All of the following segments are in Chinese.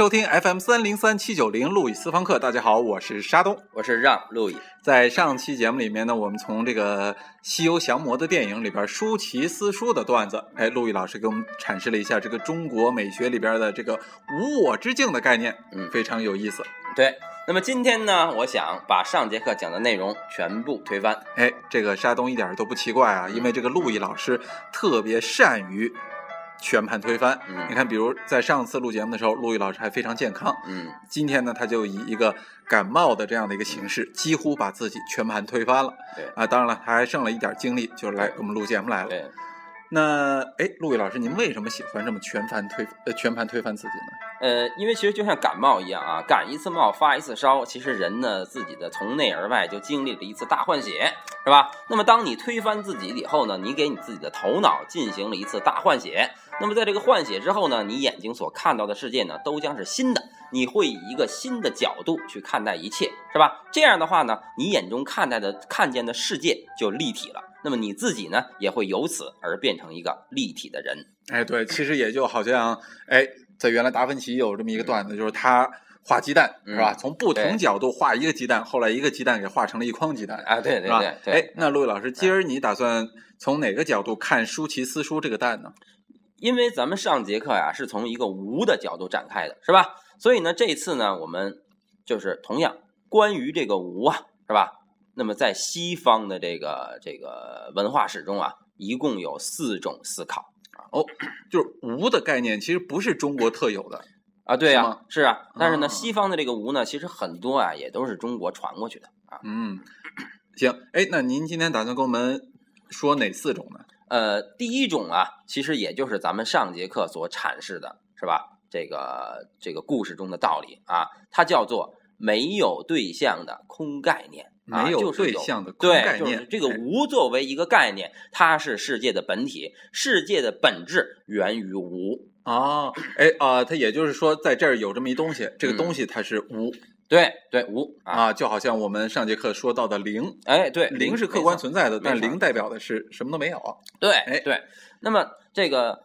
收听 FM 三零三七九零路易私房课。大家好，我是沙东，我是让路易。在上期节目里面呢，我们从这个《西游降魔》的电影里边舒淇私书的段子，哎，路易老师给我们阐释了一下这个中国美学里边的这个无我之境的概念，嗯非常有意思。对，那么今天呢，我想把上节课讲的内容全部推翻。哎，这个沙东一点都不奇怪啊，因为这个路易老师特别善于全盘推翻。嗯你看，比如在上次录节目的时候，陆毅老师还非常健康，嗯，今天呢，他就以一个感冒的这样的一个形式，几乎把自己全盘推翻了。对啊，当然了，他还剩了一点精力，就是来给我们录节目来了。对，那哎，陆毅老师，您为什么喜欢这么全盘推呃全盘推翻自己呢？呃，因为其实就像感冒一样啊，感一次冒发一次烧，其实人呢自己的从内而外就经历了一次大换血，是吧？那么当你推翻自己以后呢，你给你自己的头脑进行了一次大换血。那么在这个换血之后呢，你眼睛所看到的世界呢，都将是新的，你会以一个新的角度去看待一切，是吧？这样的话呢，你眼中看待的看见的世界就立体了。那么你自己呢，也会由此而变成一个立体的人。哎，对，其实也就好像哎，在原来达芬奇有这么一个段子，就是他画鸡蛋、嗯是吧？从不同角度画一个鸡蛋，后来一个鸡蛋给画成了一筐鸡蛋。啊，对？对对对。哎，那陆毅老师，今儿你打算从哪个角度看舒淇私塾这个蛋呢？因为咱们上节课呀是从一个无的角度展开的，是吧？所以呢，这次呢，我们就是同样关于这个无啊，是吧？那么在西方的这个这个文化史中啊，一共有四种思考哦就是无的概念，其实不是中国特有的。啊，对呀、是啊。但是呢，哦西方的这个无呢，其实很多啊也都是中国传过去的啊。嗯，行，哎，那您今天打算跟我们说哪四种呢？呃，第一种啊，其实也就是咱们上节课所阐释的，是吧？这个这个故事中的道理啊，它叫做没有对象的空概念。啊没有对象的概念就是这个哎无作为一个概念，它是世界的本体，世界的本质源于无。啊，哎啊、它也就是说，在这儿有这么一东西，这个嗯东西它是无、对对，无啊，啊，就好像我们上节课说到的零，哎，对，零是客观存在的，但零代表的是什么都没有。对，哎对。那么这个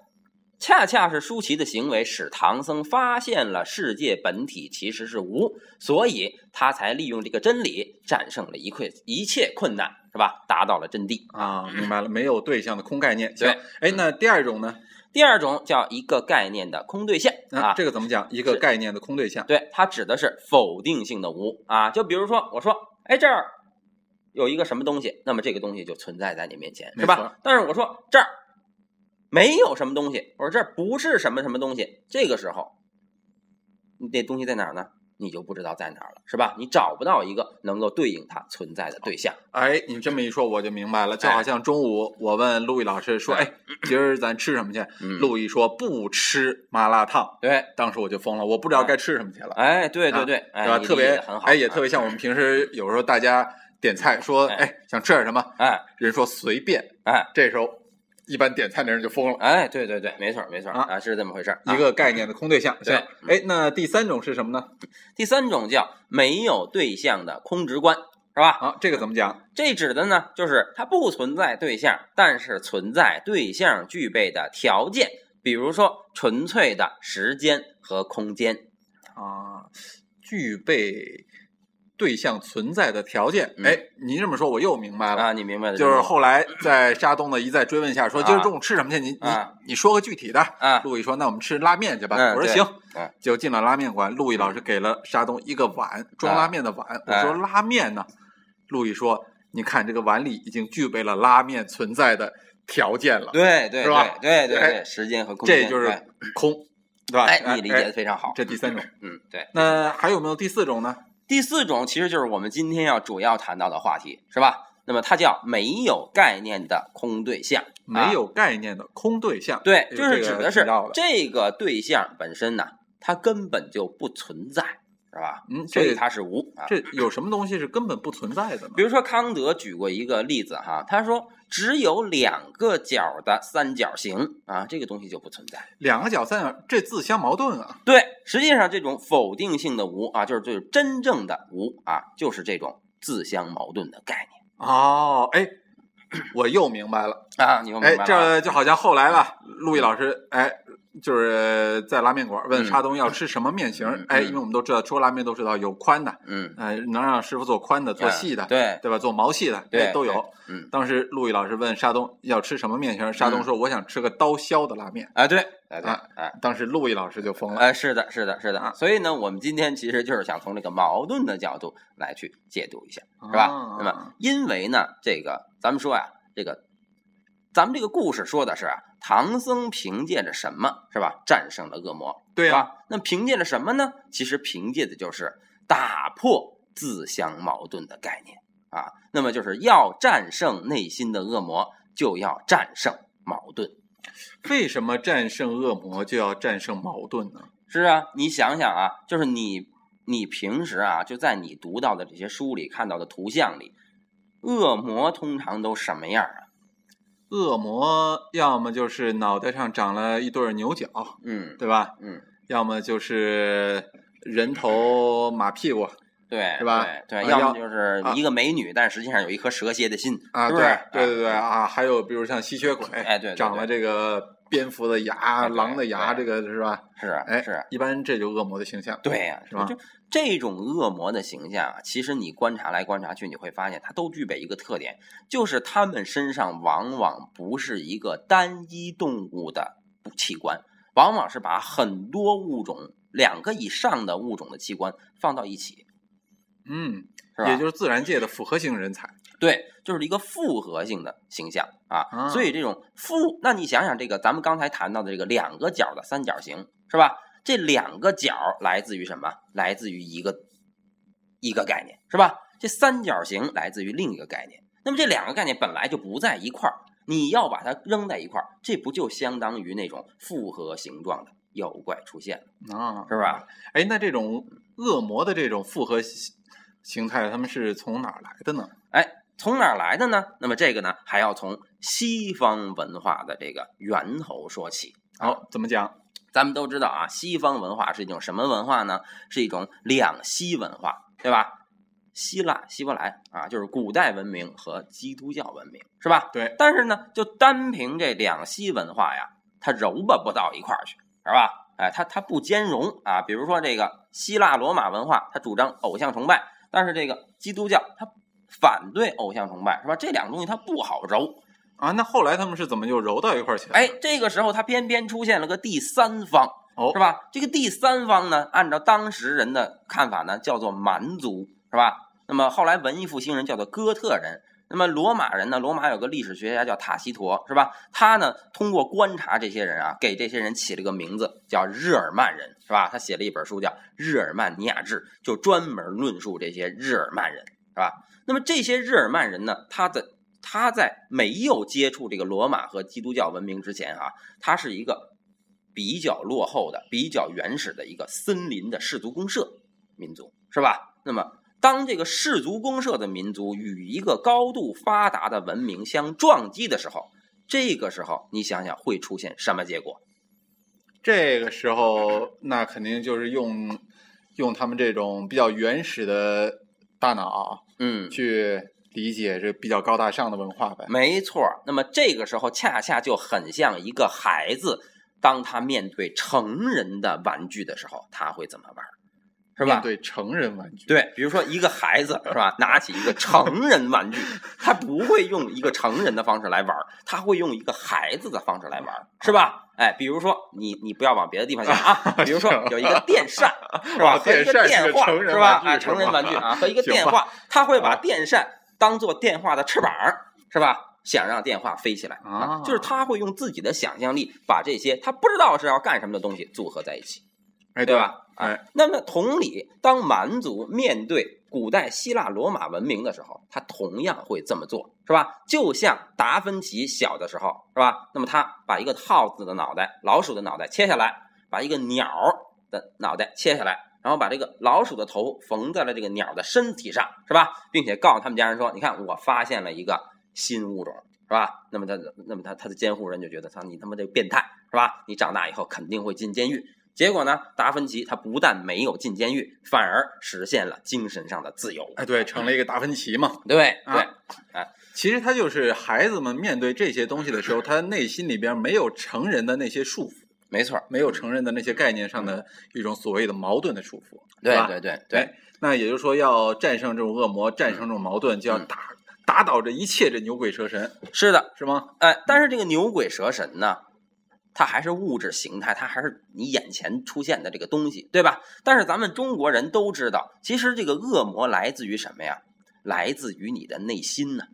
恰恰是舒淇的行为使唐僧发现了世界本体其实是无，所以他才利用这个真理战胜了一切一切困难，是吧？达到了真谛。啊，明白了，没有对象的空概念。行对，哎，那第二种呢？第二种叫一个概念的空对象啊，啊，这个怎么讲？一个概念的空对象。对，它指的是否定性的无啊。就比如说，我说，哎，这儿有一个什么东西，那么这个东西就存在在你面前，是吧？但是我说这儿没有什么东西，我说这不是什么什么东西，这个时候，你这东西在哪儿呢？你就不知道在哪儿了，是吧？你找不到一个能够对应它存在的对象。哎，你这么一说，我就明白了。就好像中午我问陆毅老师说：“哎，今儿咱吃什么去？”嗯，陆毅说：“不吃麻辣烫。对，”当时我就疯了，我不知道该吃什么去了，哎，对对对，对吧？哎，特别哎，也特啊别像我们平时有时候大家点菜说：“哎哎，想吃点什么哎？”人说随便，哎这时候一般点菜的人就疯了。哎，对对对，没错没错啊啊，是这么回事一个概念的空对象，对行。哎，那第三种是什么呢？第三种叫没有对象的空直观，是吧？啊，这个怎么讲？这指的呢，就是它不存在对象，但是存在对象具备的条件，比如说纯粹的时间和空间。啊，具备对象存在的条件。嗯哎，您这么说我又明白了。啊，你明白了？就是后来在沙东的一再追问下，说啊今儿中午吃什么去？你你啊你说个具体的。啊，陆毅说：“那我们吃拉面去吧。我说：“行。嗯就进了拉面馆，陆毅老师给了沙东一个碗，装拉面的碗。我说：“拉面呢？”陆毅说：“你看这个碗里已经具备了拉面存在的条件了，对对是吧哎对对对对，时间和空间，这就是空，对吧？”哎，你理解的非常好。这第三种。嗯，对。那还有没有第四种呢？第四种其实就是我们今天要主要谈到的话题，是吧？那么它叫没有概念的空对象。啊没有概念的空对象。对，哎就是指的是这个对象本身呢，它根本就不存在，是吧？嗯，所以它是无啊。这有什么东西是根本不存在的呢？比如说康德举过一个例子哈，他说只有两个角的三角形啊，这个东西就不存在。两个角三角，这自相矛盾啊！对，实际上这种否定性的无啊，就是就是真正的无啊，就是这种自相矛盾的概念哦，哎，我又明白了。啊。你又明哎白，了啊？这就好像后来了，陆毅老师，哎，就是在拉面馆问嗯沙东要吃什么面型哎，嗯因为我们都知道做拉面都知道有宽的，嗯，呃，能让师傅做宽的、做细的，对，对吧？做毛细的，对哎，都有。嗯，当时陆毅老师问沙东要吃什么面型，沙东说我想吃个刀削的拉面。啊，对，哎对，啊哎。当时陆毅老师就疯了。哎，是的，是的，是的啊所以呢，我们今天其实就是想从这个矛盾的角度来去解读一下，是吧？啊那么，因为呢，这个咱们说呀、这个咱们这个故事说的是啊，唐僧凭借着什么是吧，战胜了恶魔，对啊、吧？那凭借着什么呢？其实凭借的就是打破自相矛盾的概念啊。那么就是要战胜内心的恶魔，就要战胜矛盾。为什么战胜恶魔就要战胜矛盾呢？是啊，你想想啊，就是你你平时啊，就在你读到的这些书里看到的图像里，恶魔通常都什么样啊？恶魔要么就是脑袋上长了一对儿牛角，嗯对吧？嗯，要么就是人头马屁股 对，是吧对要要么就是一个美女，但实际上有一颗蛇蝎的心，啊？对对对对啊，啊，还有比如像吸血鬼，哎对对长了这个蝙蝠的牙、狼的牙，这个是吧？是啊哎，是啊，一般这就恶魔的形象。对呀、是吧就这种恶魔的形象啊，其实你观察来观察去，你会发现它都具备一个特点，就是它们身上往往不是一个单一动物的器官，往往是把很多物种、两个以上的物种的器官放到一起，嗯，是吧？也就是自然界的复合型人才。对，就是一个复合性的形象啊。啊所以这种复，那你想想这个，咱们刚才谈到的这个两个角的三角形，是吧？这两个角来自于什么？来自于一个一个概念，是吧？这三角形来自于另一个概念。那么这两个概念本来就不在一块儿，你要把它扔在一块儿，这不就相当于那种复合形状的妖怪出现了，啊，是吧？哎，那这种恶魔的这种复合形形态，他们是从哪儿来的呢？哎从哪儿来的呢？那么这个呢，还要从西方文化的这个源头说起。好，怎么讲？咱们都知道啊，西方文化是一种什么文化呢？是一种两西文化，对吧？希腊、希伯来啊，就是古代文明和基督教文明，是吧？对，但是呢，就单凭这两西文化呀，它揉吧不到一块儿去，是吧？哎，它它不兼容啊。比如说这个希腊罗马文化，它主张偶像崇拜，但是这个基督教它反对偶像崇拜，是吧？这两个东西它不好揉。啊，那后来他们是怎么就揉到一块儿去了？哎，这个时候他偏偏出现了个第三方，哦是吧？这个第三方呢，按照当时人的看法呢，叫做蛮族，是吧？那么后来文艺复兴人叫做哥特人，那么罗马人呢，罗马有个历史学家叫塔西佗，是吧？他呢通过观察这些人啊，给这些人起了个名字叫日耳曼人，是吧？他写了一本书叫《日耳曼尼亚志》，就专门论述这些日耳曼人，是吧？那么这些日耳曼人呢，他的他在没有接触这个罗马和基督教文明之前啊，他是一个比较落后的、比较原始的一个森林的氏族公社民族，是吧？那么，当这个氏族公社的民族与一个高度发达的文明相撞击的时候，这个时候你想想会出现什么结果？这个时候，那肯定就是用用他们这种比较原始的大脑嗯，去理解这比较高大上的文化呗。没错。那么这个时候恰恰就很像一个孩子，当他面对成人的玩具的时候，他会怎么玩儿？是吧？对成人玩具，对，比如说一个孩子是吧，拿起一个成人玩具，他不会用一个成人的方式来玩儿，他会用一个孩子的方式来玩儿，是吧？哎，比如说你你不要往别的地方想啊，比如说有一个电扇 是吧，啊和一个电扇电话是吧？哎，成人玩具啊，和一个 电话，他会把啊电扇当做电话的翅膀儿是吧？想让电话飞起来啊就是他会用自己的想象力把这些他不知道是要干什么的东西组合在一起。哎，对吧？哎，那么同理，当蛮族面对古代希腊罗马文明的时候，他同样会这么做，是吧？就像达芬奇小的时候，是吧？那么他把一个耗子的脑袋、老鼠的脑袋切下来，把一个鸟的脑袋切下来，然后把这个老鼠的头缝在了这个鸟的身体上，是吧？并且告诉他们家人说：“你看，我发现了一个新物种。”是吧？那么他，那么他他的监护人就觉得他你他妈这个变态是吧？你长大以后肯定会进监狱。结果呢，达芬奇他不但没有进监狱，反而实现了精神上的自由。哎，对，成了一个达芬奇嘛。对啊对，其实他就是孩子们面对这些东西的时候，他内心里边没有成人的那些束缚。没错，没有承认的那些概念上的一种所谓的矛盾的束缚，对对对对哎，那也就是说，要战胜这种恶魔，战胜这种矛盾，就要嗯打打倒这一切这牛鬼蛇神，是的，是吗？哎，但是这个牛鬼蛇神呢，它还是物质形态，它还是你眼前出现的这个东西，对吧？但是咱们中国人都知道，其实这个恶魔来自于什么呀？来自于你的内心呢，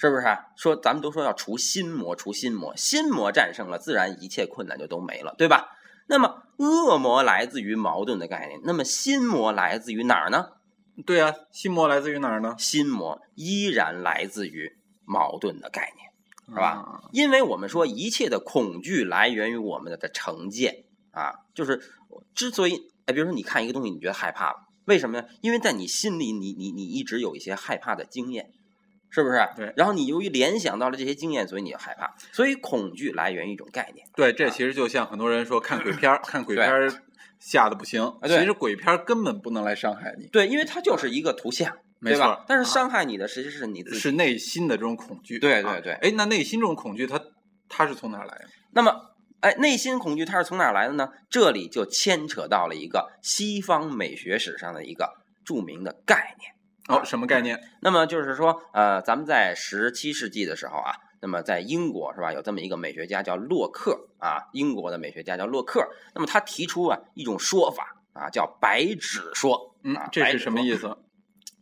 是不是啊？说咱们都说要除心魔，除心魔，心魔战胜了，自然一切困难就都没了，对吧？那么恶魔来自于矛盾的概念，那么心魔来自于哪儿呢？对啊，心魔来自于哪儿呢？心魔依然来自于矛盾的概念。是吧？因为我们说一切的恐惧来源于我们的成见啊，就是之所以，哎，比如说你看一个东西，你觉得害怕了，为什么呀？因为在你心里，你你你一直有一些害怕的经验，是不是？对然后你由于联想到了这些经验，所以你就害怕，所以恐惧来源于一种概念。对，这啊其实就像很多人说看鬼片儿，看鬼片儿吓得不行，其实鬼片儿根本不能来伤害你，对，因为它就是一个图像，没错？但是伤害你的实际是你自己。是内心的这种恐惧。啊对对对哎，那内心这种恐惧，它它是从哪来的？那么，哎，内心恐惧它是从哪来的呢？这里就牵扯到了一个西方美学史上的一个著名的概念。哦，什么概念？那么就是说，呃，咱们在十七世纪的时候啊，那么在英国是吧，有这么一个美学家叫洛克啊，英国的美学家叫洛克。那么他提出啊一种说法啊，叫白纸说。嗯啊，这是什么意？思？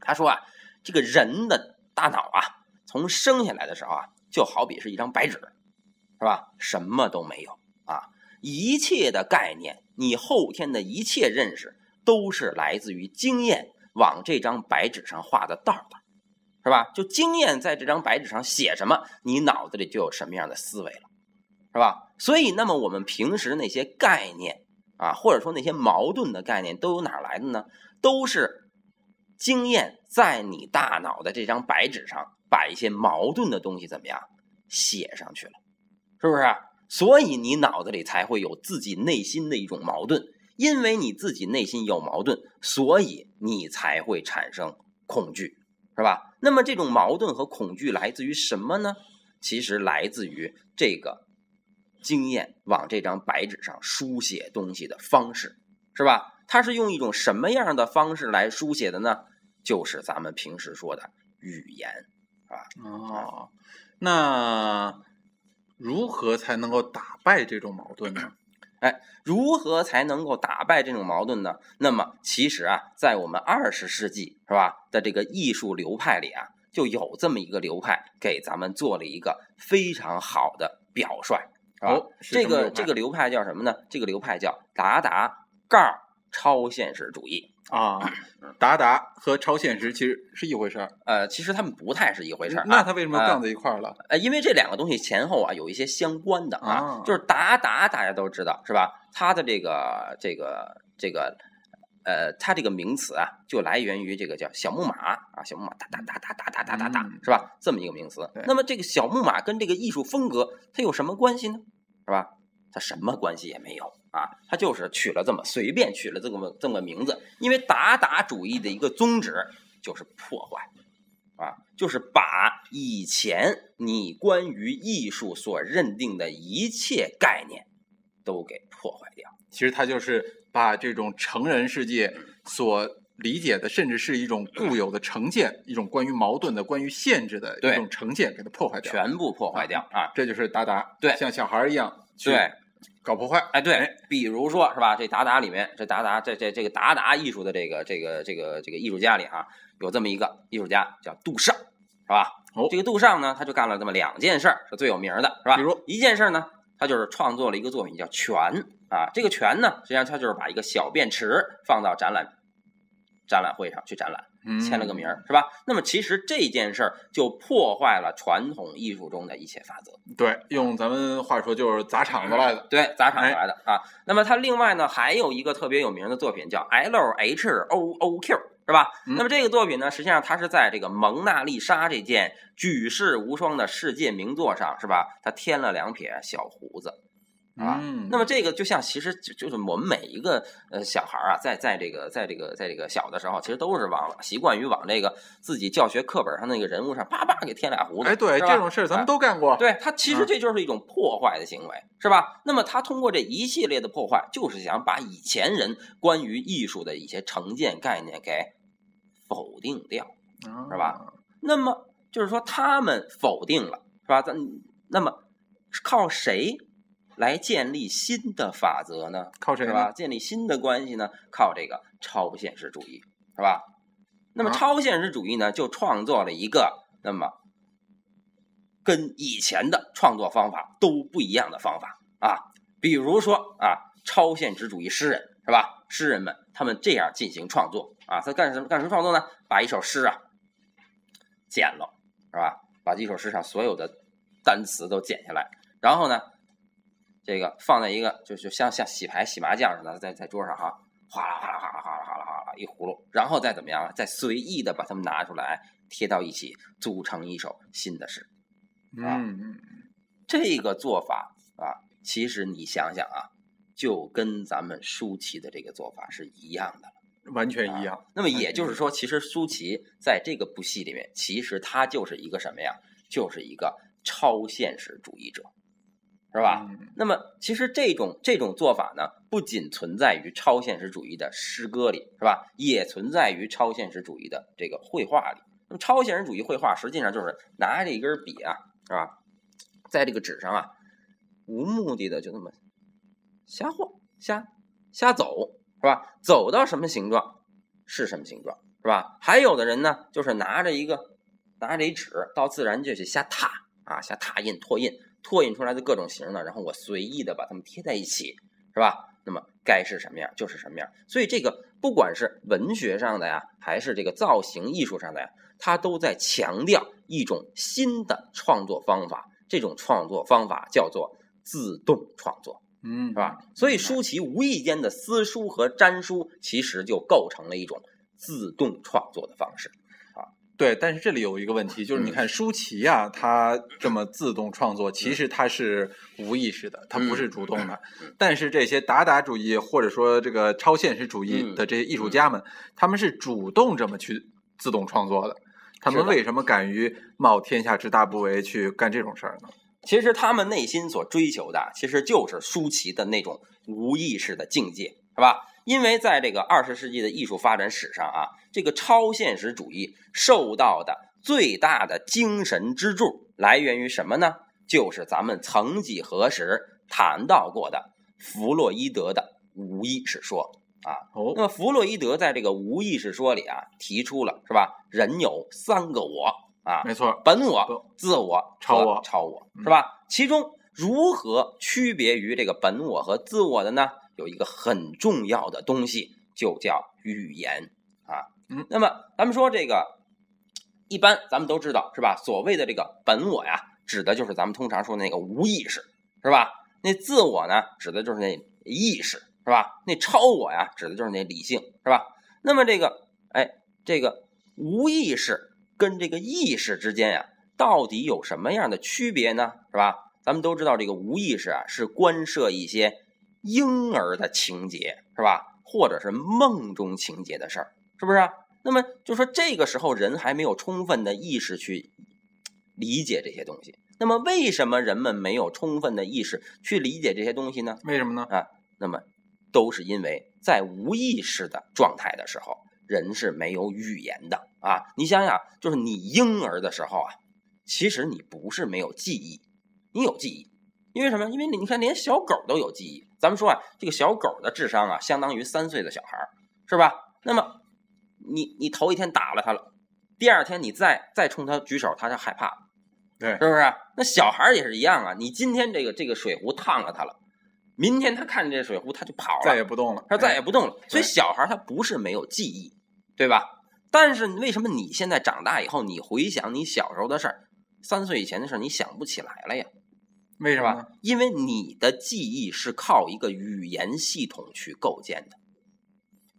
他说啊，这个人的大脑啊，从生下来的时候啊，就好比是一张白纸，是吧？什么都没有啊，一切的概念，你后天的一切认识，都是来自于经验往这张白纸上画的道儿，是吧？就经验在这张白纸上写什么，你脑子里就有什么样的思维了，是吧？所以，那么我们平时那些概念啊，或者说那些矛盾的概念，都由哪来的呢？都是经验在你大脑的这张白纸上，把一些矛盾的东西怎么样写上去了，是不是？所以你脑子里才会有自己内心的一种矛盾，因为你自己内心有矛盾，所以你才会产生恐惧，是吧？那么这种矛盾和恐惧来自于什么呢？其实来自于这个经验往这张白纸上书写东西的方式，是吧？它是用一种什么样的方式来书写的呢？就是咱们平时说的语言。哦，那如何才能够打败这种矛盾呢？如何才能够打败这种矛盾呢？那么其实啊，在我们二十世纪是吧的这个艺术流派里啊，就有这么一个流派，给咱们做了一个非常好的表率？哦这个这个流派叫什么呢？这个流派叫达达杠儿超现实主义。啊，达达和超现实其实是一回事儿。呃，其实他们不太是一回事儿、啊。那他为什么呃杠在一块儿了？呃，因为这两个东西前后啊有一些相关的啊，啊就是达达大家都知道是吧？它的这个这个这个呃，它这个名词啊，就来源于这个叫小木马啊，小木马哒哒哒哒哒哒哒哒哒嗯，是吧？这么一个名词。那么这个小木马跟这个艺术风格它有什么关系呢？是吧？它什么关系也没有啊，他就是取了这么随便取了这么这么个名字，因为达达主义的一个宗旨就是破坏。啊，就是把以前你关于艺术所认定的一切概念都给破坏掉。其实他就是把这种成人世界所理解的，甚至是一种固有的成见，一种关于矛盾的、关于限制的对一种成见，给它破坏掉。全部破坏掉啊！这就是达达，对像小孩一样对，搞破坏。哎对，比如说是吧？这达达里面，这达达这这这个达达艺术的这个这个这个这个艺术家里啊、有这么一个艺术家叫杜尚，是吧？哦这个杜尚呢，他就干了这么两件事儿，是最有名的，是吧？比如一件事儿呢，他就是创作了一个作品叫《泉》啊。这个泉呢，实际上他就是把一个小便池放到展览展览会上去展览，嗯签了个名儿，是吧？那么其实这件事儿就破坏了传统艺术中的一切法则。对，用咱们话说就是砸场子来的。对，砸场子来的、啊。那么他另外呢，还有一个特别有名的作品叫 L H O O Q，是吧？嗯那么这个作品呢，实际上它是在这个蒙娜丽莎这件举世无双的世界名作上，是吧？他添了两撇小胡子，啊嗯，那么这个就像其实就就是我们每一个呃小孩啊，在在这个在这个在这个小的时候，其实都是往习惯于往这个自己教学课本上那个人物上叭叭给添俩胡子。哎，对这种事咱们都干过。对他其实嗯这就是一种破坏的行为，是吧？那么他通过这一系列的破坏，就是想把以前人关于艺术的一些成见概念给否定掉。是是吧？那么就是说他们否定了，是吧？咱那么靠谁来建立新的法则呢？靠谁呢是吧？？建立新的关系呢？靠这个超现实主义，是吧？那么啊超现实主义呢，就创作了一个那么跟以前的创作方法都不一样的方法啊。比如说啊，超现实主义诗人是吧？诗人们他们这样进行创作啊，他干什么干什么创作呢？把一首诗啊剪了，是吧？把这首诗上所有的单词都剪下来，然后呢，这个放在一个就就像像洗牌洗麻将似的，在在桌上哈，哗啦哗啦哗啦哗啦哗啦哗啦一葫芦，然后再怎么样啊，再随意的把它们拿出来贴到一起，组成一首新的诗。啊嗯，这个做法啊，其实你想想啊，就跟咱们舒淇的这个做法是一样的。完全一样。那么也就是说，其实舒淇在这个部戏里面，其实她就是一个什么呀？就是一个超现实主义者，是吧？嗯那么其实这种这种做法呢，不仅存在于超现实主义的诗歌里，是吧？也存在于超现实主义的这个绘画里。那么超现实主义绘画实际上就是拿着一根笔啊，是吧？在这个纸上啊，无目的的就那么瞎画、瞎瞎走，是吧？走到什么形状是什么形状，是吧？还有的人呢，就是拿着一个拿着一纸到自然界去瞎拓啊，瞎拓印、拓印，拓印出来的各种形呢，然后我随意的把它们贴在一起，是吧？那么该是什么样就是什么样。所以这个不管是文学上的呀，还是这个造型艺术上的呀，它都在强调一种新的创作方法。这种创作方法叫做自动创作。嗯，是吧？所以舒淇无意间的私书和粘书，其实就构成了一种自动创作的方式。对，但是这里有一个问题，就是你嗯看舒淇啊、她这么自动创作，其实她是无意识的，她不是主动的。嗯但是这些达达主义或者说这个超现实主义嗯的这些艺术家们，他们是主动这么去自动创作的。他们为什么敢于冒天下之大不韪去干这种事儿呢？其实他们内心所追求的，其实就是舒淇的那种无意识的境界，是吧？因为在这个二十世纪的艺术发展史上啊，这个超现实主义受到的最大的精神支柱来源于什么呢？就是咱们曾几何时谈到过的弗洛伊德的无意识说啊。哦那，么弗洛伊德在这个无意识说里啊，提出了是吧？人有三个我啊，没错，本我、自我、超我超我嗯是吧？其中如何区别于这个本我和自我的呢？有一个很重要的东西，就叫语言啊。嗯，那么咱们说这个，一般咱们都知道是吧？所谓的这个本我呀，指的就是咱们通常说的那个无意识，是吧？那自我呢，指的就是那意识，是吧？那超我呀，指的就是那理性，是吧？那么这个，哎，这个无意识跟这个意识之间呀，到底有什么样的区别呢？是吧？咱们都知道，这个无意识啊，是关涉一些婴儿的情节，是吧？或者是梦中情节的事儿，是不是啊？那么就说这个时候人还没有充分的意识去理解这些东西。那么为什么人们没有充分的意识去理解这些东西呢？为什么呢？啊那么都是因为在无意识的状态的时候，人是没有语言的啊。你想想，就是你婴儿的时候啊，其实你不是没有记忆，你有记忆，因为什么？因为你看，连小狗都有记忆。咱们说啊，这个小狗的智商啊，相当于三岁的小孩儿，是吧？那么你你头一天打了它了，第二天你再再冲它举手，它就害怕了。对是不是？那小孩儿也是一样啊。你今天这个这个水壶烫了它了，明天他看见这水壶他就跑了，再也不动了，他再也哎不动了。所以小孩儿他不是没有记忆，对吧？但是为什么你现在长大以后，你回想你小时候的事儿，三岁以前的事儿，你想不起来了呀？为什么？？因为你的记忆是靠一个语言系统去构建的。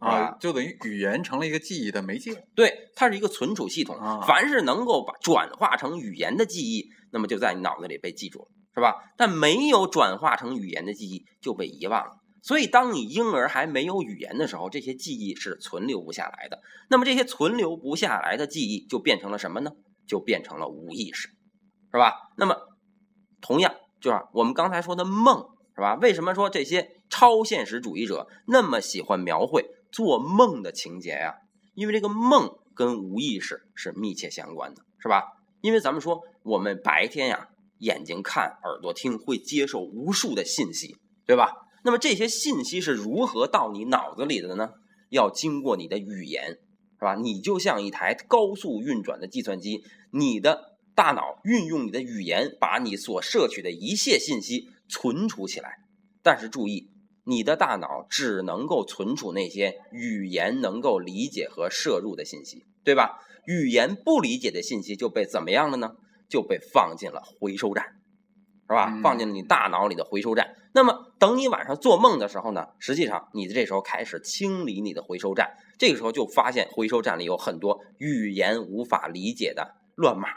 啊，就等于语言成了一个记忆的媒介。对，它是一个存储系统。啊凡是能够把转化成语言的记忆，那么就在你脑子里被记住了。是吧？但没有转化成语言的记忆就被遗忘了。所以，当你婴儿还没有语言的时候，这些记忆是存留不下来的。那么，这些存留不下来的记忆就变成了什么呢？就变成了无意识，是吧？那么，同样就是我们刚才说的梦，是吧？为什么说这些超现实主义者那么喜欢描绘做梦的情节呀？因为这个梦跟无意识是密切相关的，是吧？因为咱们说我们白天呀，眼睛看，耳朵听，会接受无数的信息，对吧？那么这些信息是如何到你脑子里的呢？要经过你的语言，是吧？你就像一台高速运转的计算机，你的大脑运用你的语言，把你所摄取的一切信息存储起来。但是注意，你的大脑只能够存储那些语言能够理解和摄入的信息，对吧？语言不理解的信息就被怎么样了呢？就被放进了回收站。是吧？放进了你大脑里的回收站。那么，等你晚上做梦的时候呢？实际上，你这时候开始清理你的回收站。这个时候就发现回收站里有很多语言无法理解的乱码，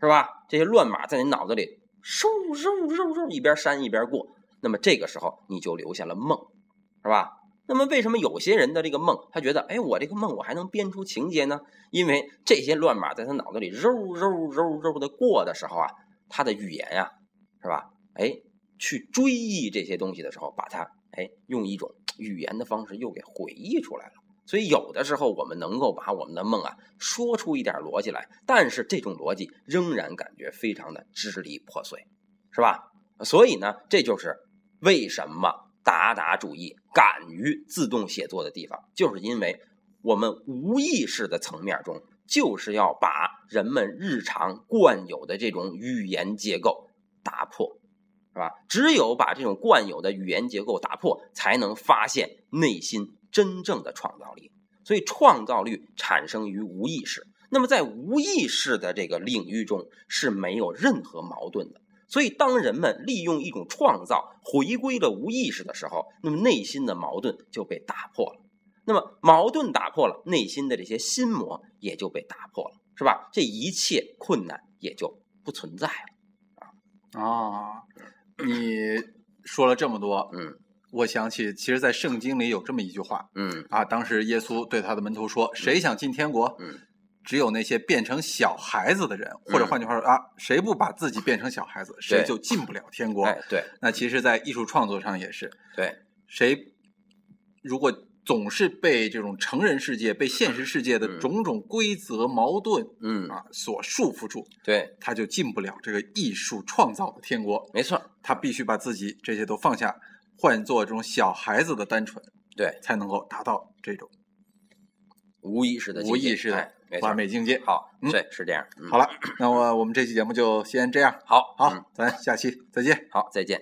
是吧？这些乱码在你脑子里嗖嗖嗖嗖一边删一边过。那么这个时候你就留下了梦，是吧？那么为什么有些人的这个梦，他觉得，哎，我这个梦我还能编出情节呢？因为这些乱码在他脑子里嗖嗖嗖嗖的过的时候啊，他的语言呀。是吧？哎，去追忆这些东西的时候，把它哎用一种语言的方式又给回忆出来了。所以有的时候我们能够把我们的梦啊说出一点逻辑来，但是这种逻辑仍然感觉非常的支离破碎，是吧？所以呢，这就是为什么达达主义敢于自动写作的地方，就是因为我们无意识的层面中，就是要把人们日常惯有的这种语言结构。打破，是吧？只有把这种惯有的语言结构打破，才能发现内心真正的创造力。所以，创造力产生于无意识。那么，在无意识的这个领域中是没有任何矛盾的。所以，当人们利用一种创造回归了无意识的时候，那么内心的矛盾就被打破了。那么，矛盾打破了，内心的这些心魔也就被打破了，是吧？这一切困难也就不存在了。啊，你说了这么多，嗯，我想起，其实，在圣经里有这么一句话，嗯，啊，当时耶稣对他的门徒说：“谁想进天国？嗯，只有那些变成小孩子的人，或者换句话说啊，谁不把自己变成小孩子，谁就进不了天国。”哎，对，那其实，在艺术创作上也是，对，谁如果。总是被这种成人世界、被现实世界的种种规则、矛盾，嗯啊，所束缚住，对，他就进不了这个艺术创造的天国。没错，他必须把自己这些都放下，换做这种小孩子的单纯，对，才能够达到这种无意识的、无意识的完美境界。好，对，是这样。好了，那么我们这期节目就先这样。好，好，咱下期再见。好，再见。